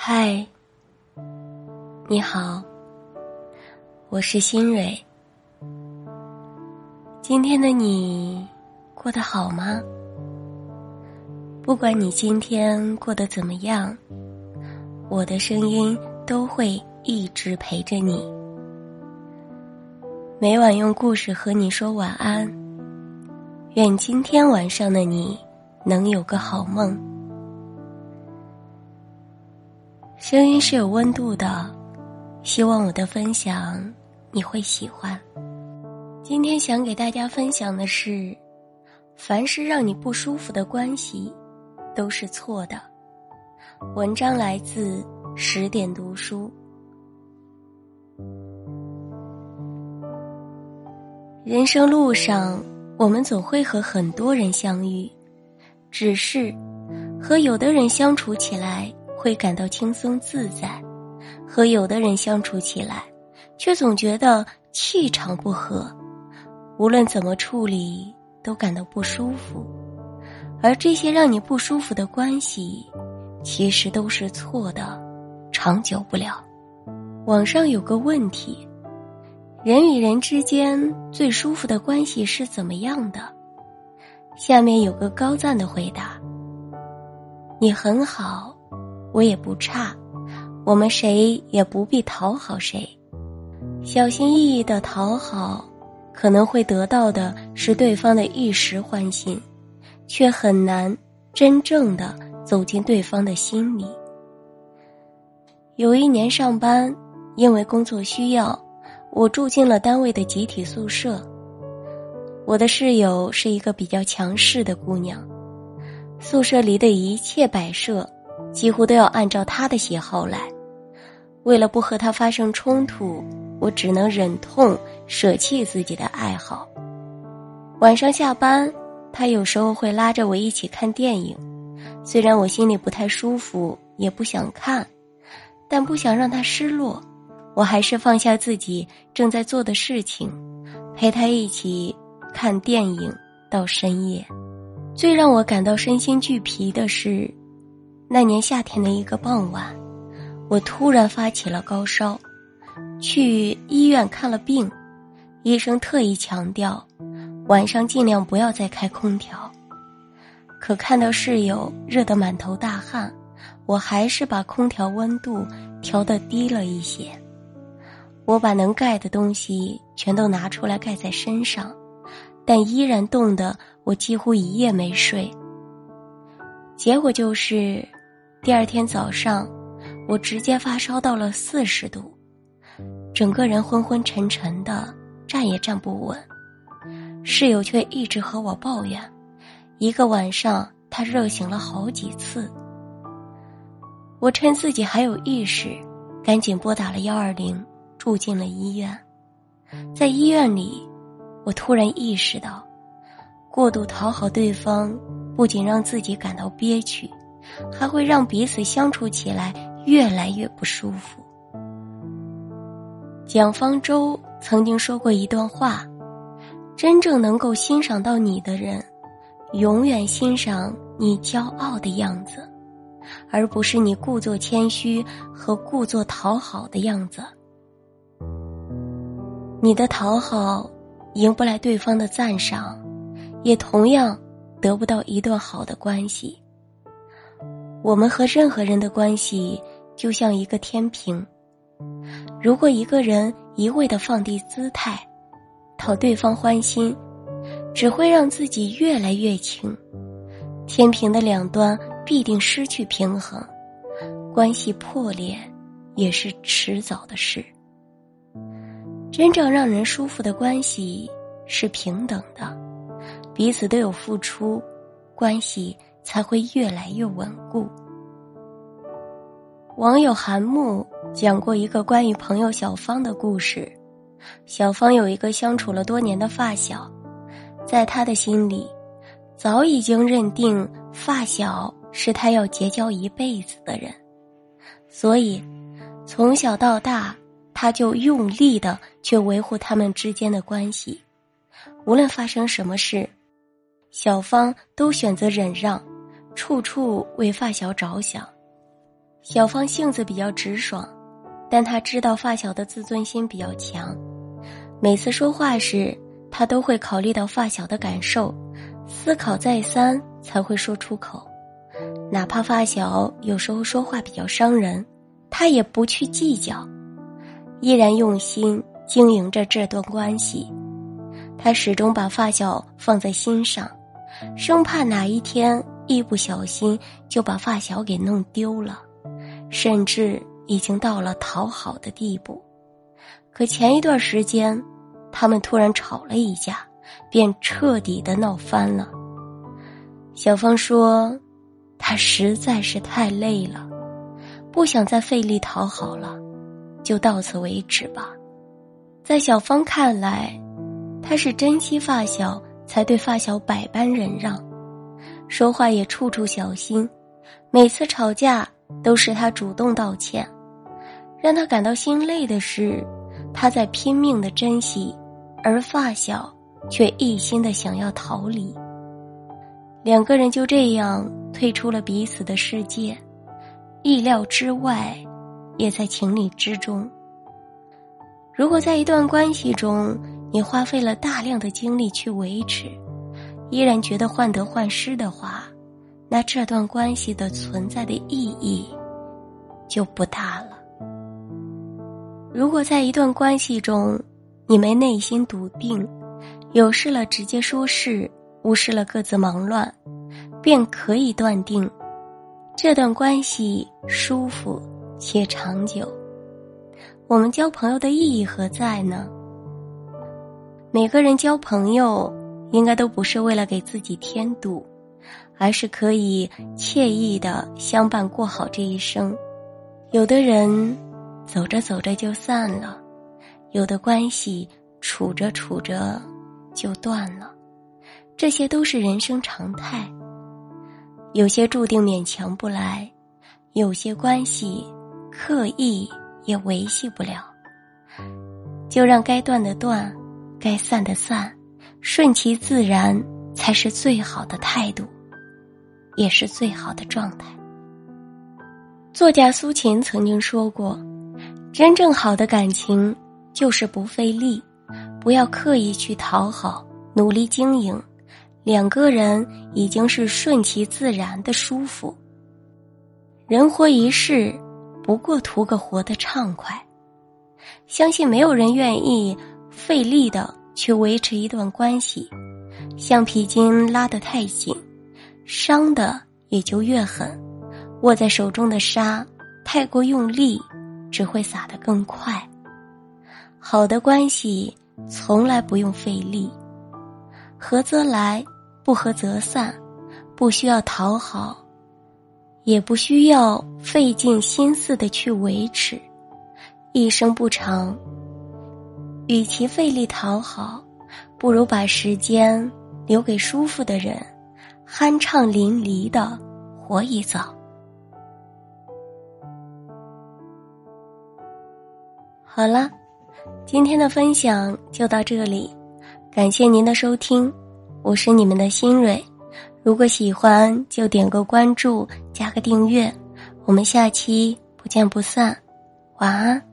嗨，你好，我是新蕊。今天的你过得好吗？不管你今天过得怎么样，我的声音都会一直陪着你。每晚用故事和你说晚安。愿今天晚上的你能有个好梦。声音是有温度的，希望我的分享你会喜欢。今天想给大家分享的是，凡是让你不舒服的关系，都是错的。文章来自十点读书。人生路上，我们总会和很多人相遇，只是和有的人相处起来。会感到轻松自在，和有的人相处起来，却总觉得气场不合，无论怎么处理都感到不舒服。而这些让你不舒服的关系，其实都是错的，长久不了。网上有个问题：人与人之间最舒服的关系是怎么样的？下面有个高赞的回答：你很好。我也不差，我们谁也不必讨好谁，小心翼翼的讨好，可能会得到的是对方的一时欢心，却很难真正的走进对方的心里。有一年上班，因为工作需要，我住进了单位的集体宿舍。我的室友是一个比较强势的姑娘，宿舍里的一切摆设。几乎都要按照他的喜好来，为了不和他发生冲突，我只能忍痛舍弃自己的爱好。晚上下班，他有时候会拉着我一起看电影，虽然我心里不太舒服，也不想看，但不想让他失落，我还是放下自己正在做的事情，陪他一起看电影到深夜。最让我感到身心俱疲的是。那年夏天的一个傍晚，我突然发起了高烧，去医院看了病，医生特意强调，晚上尽量不要再开空调。可看到室友热得满头大汗，我还是把空调温度调得低了一些。我把能盖的东西全都拿出来盖在身上，但依然冻得我几乎一夜没睡。结果就是。第二天早上，我直接发烧到了四十度，整个人昏昏沉沉的，站也站不稳。室友却一直和我抱怨，一个晚上他热醒了好几次。我趁自己还有意识，赶紧拨打了幺二零，住进了医院。在医院里，我突然意识到，过度讨好对方，不仅让自己感到憋屈。还会让彼此相处起来越来越不舒服。蒋方舟曾经说过一段话：“真正能够欣赏到你的人，永远欣赏你骄傲的样子，而不是你故作谦虚和故作讨好的样子。你的讨好赢不来对方的赞赏，也同样得不到一段好的关系。”我们和任何人的关系就像一个天平，如果一个人一味的放低姿态，讨对方欢心，只会让自己越来越轻，天平的两端必定失去平衡，关系破裂也是迟早的事。真正让人舒服的关系是平等的，彼此都有付出，关系。才会越来越稳固。网友韩木讲过一个关于朋友小芳的故事。小芳有一个相处了多年的发小，在他的心里，早已经认定发小是他要结交一辈子的人，所以从小到大，他就用力的去维护他们之间的关系。无论发生什么事，小芳都选择忍让。处处为发小着想，小芳性子比较直爽，但她知道发小的自尊心比较强，每次说话时，她都会考虑到发小的感受，思考再三才会说出口。哪怕发小有时候说话比较伤人，她也不去计较，依然用心经营着这段关系。她始终把发小放在心上，生怕哪一天。一不小心就把发小给弄丢了，甚至已经到了讨好的地步。可前一段时间，他们突然吵了一架，便彻底的闹翻了。小芳说：“她实在是太累了，不想再费力讨好了，就到此为止吧。”在小芳看来，她是珍惜发小，才对发小百般忍让。说话也处处小心，每次吵架都是他主动道歉。让他感到心累的是，他在拼命的珍惜，而发小却一心的想要逃离。两个人就这样退出了彼此的世界，意料之外，也在情理之中。如果在一段关系中，你花费了大量的精力去维持。依然觉得患得患失的话，那这段关系的存在的意义就不大了。如果在一段关系中，你没内心笃定，有事了直接说事，无视了各自忙乱，便可以断定，这段关系舒服且长久。我们交朋友的意义何在呢？每个人交朋友。应该都不是为了给自己添堵，而是可以惬意的相伴过好这一生。有的人走着走着就散了，有的关系处着处着就断了，这些都是人生常态。有些注定勉强不来，有些关系刻意也维系不了，就让该断的断，该散的散。顺其自然才是最好的态度，也是最好的状态。作家苏秦曾经说过：“真正好的感情就是不费力，不要刻意去讨好，努力经营，两个人已经是顺其自然的舒服。人活一世，不过图个活得畅快。相信没有人愿意费力的。”去维持一段关系，橡皮筋拉得太紧，伤的也就越狠。握在手中的沙，太过用力，只会洒得更快。好的关系从来不用费力，合则来，不合则散，不需要讨好，也不需要费尽心思的去维持。一生不长。与其费力讨好，不如把时间留给舒服的人，酣畅淋漓的活一遭。好了，今天的分享就到这里，感谢您的收听，我是你们的新蕊。如果喜欢，就点个关注，加个订阅，我们下期不见不散。晚安。